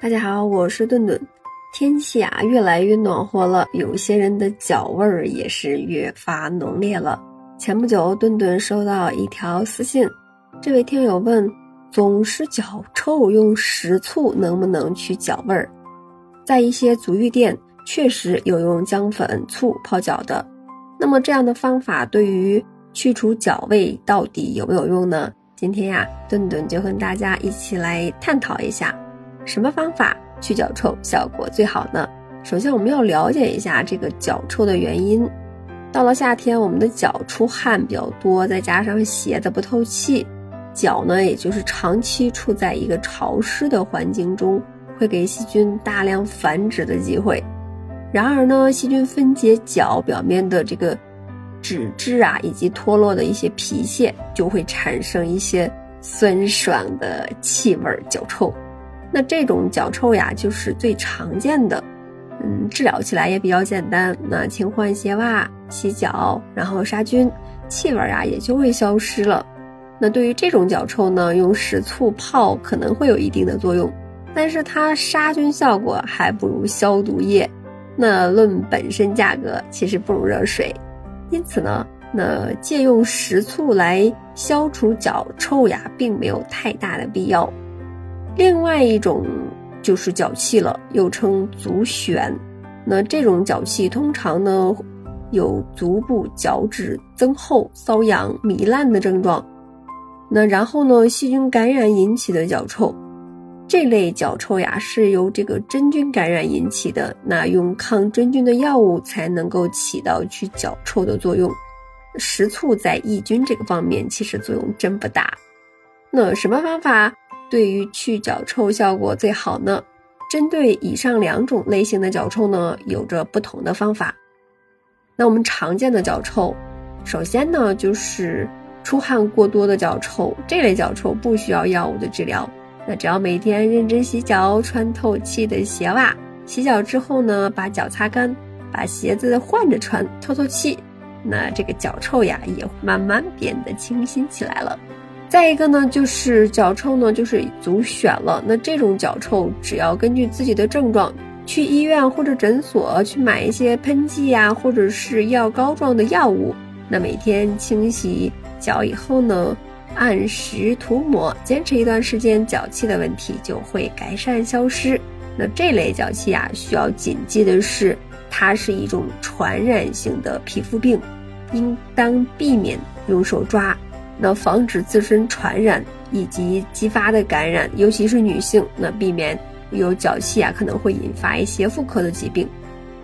大家好，我是顿顿。天气啊越来越暖和了，有些人的脚味儿也是越发浓烈了。前不久，顿顿收到一条私信，这位听友问：总是脚臭，用食醋能不能去脚味儿？在一些足浴店确实有用姜粉、醋泡脚的，那么这样的方法对于去除脚味到底有没有用呢？今天呀，顿顿就跟大家一起来探讨一下。什么方法去脚臭效果最好呢？首先，我们要了解一下这个脚臭的原因。到了夏天，我们的脚出汗比较多，再加上鞋子不透气，脚呢也就是长期处在一个潮湿的环境中，会给细菌大量繁殖的机会。然而呢，细菌分解脚表面的这个脂质啊，以及脱落的一些皮屑，就会产生一些酸爽的气味，脚臭。那这种脚臭呀，就是最常见的，嗯，治疗起来也比较简单。那勤换鞋袜、洗脚，然后杀菌，气味啊也就会消失了。那对于这种脚臭呢，用食醋泡可能会有一定的作用，但是它杀菌效果还不如消毒液。那论本身价格，其实不如热水。因此呢，那借用食醋来消除脚臭呀，并没有太大的必要。另外一种就是脚气了，又称足癣。那这种脚气通常呢有足部脚趾增厚、瘙痒、糜烂的症状。那然后呢，细菌感染引起的脚臭，这类脚臭呀是由这个真菌感染引起的。那用抗真菌的药物才能够起到去脚臭的作用。食醋在抑菌这个方面其实作用真不大。那什么方法？对于去脚臭效果最好呢？针对以上两种类型的脚臭呢，有着不同的方法。那我们常见的脚臭，首先呢就是出汗过多的脚臭，这类脚臭不需要药物的治疗，那只要每天认真洗脚，穿透气的鞋袜，洗脚之后呢把脚擦干，把鞋子换着穿，透透气，那这个脚臭呀也慢慢变得清新起来了。再一个呢，就是脚臭呢，就是足癣了。那这种脚臭，只要根据自己的症状，去医院或者诊所去买一些喷剂呀，或者是药膏状的药物。那每天清洗脚以后呢，按时涂抹，坚持一段时间，脚气的问题就会改善消失。那这类脚气啊，需要谨记的是，它是一种传染性的皮肤病，应当避免用手抓。那防止自身传染以及激发的感染，尤其是女性，那避免有脚气啊，可能会引发一些妇科的疾病。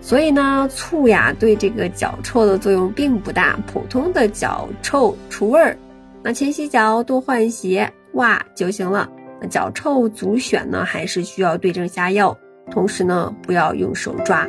所以呢，醋呀对这个脚臭的作用并不大，普通的脚臭除味儿，那勤洗脚多换鞋袜就行了。那脚臭足癣呢，还是需要对症下药，同时呢，不要用手抓。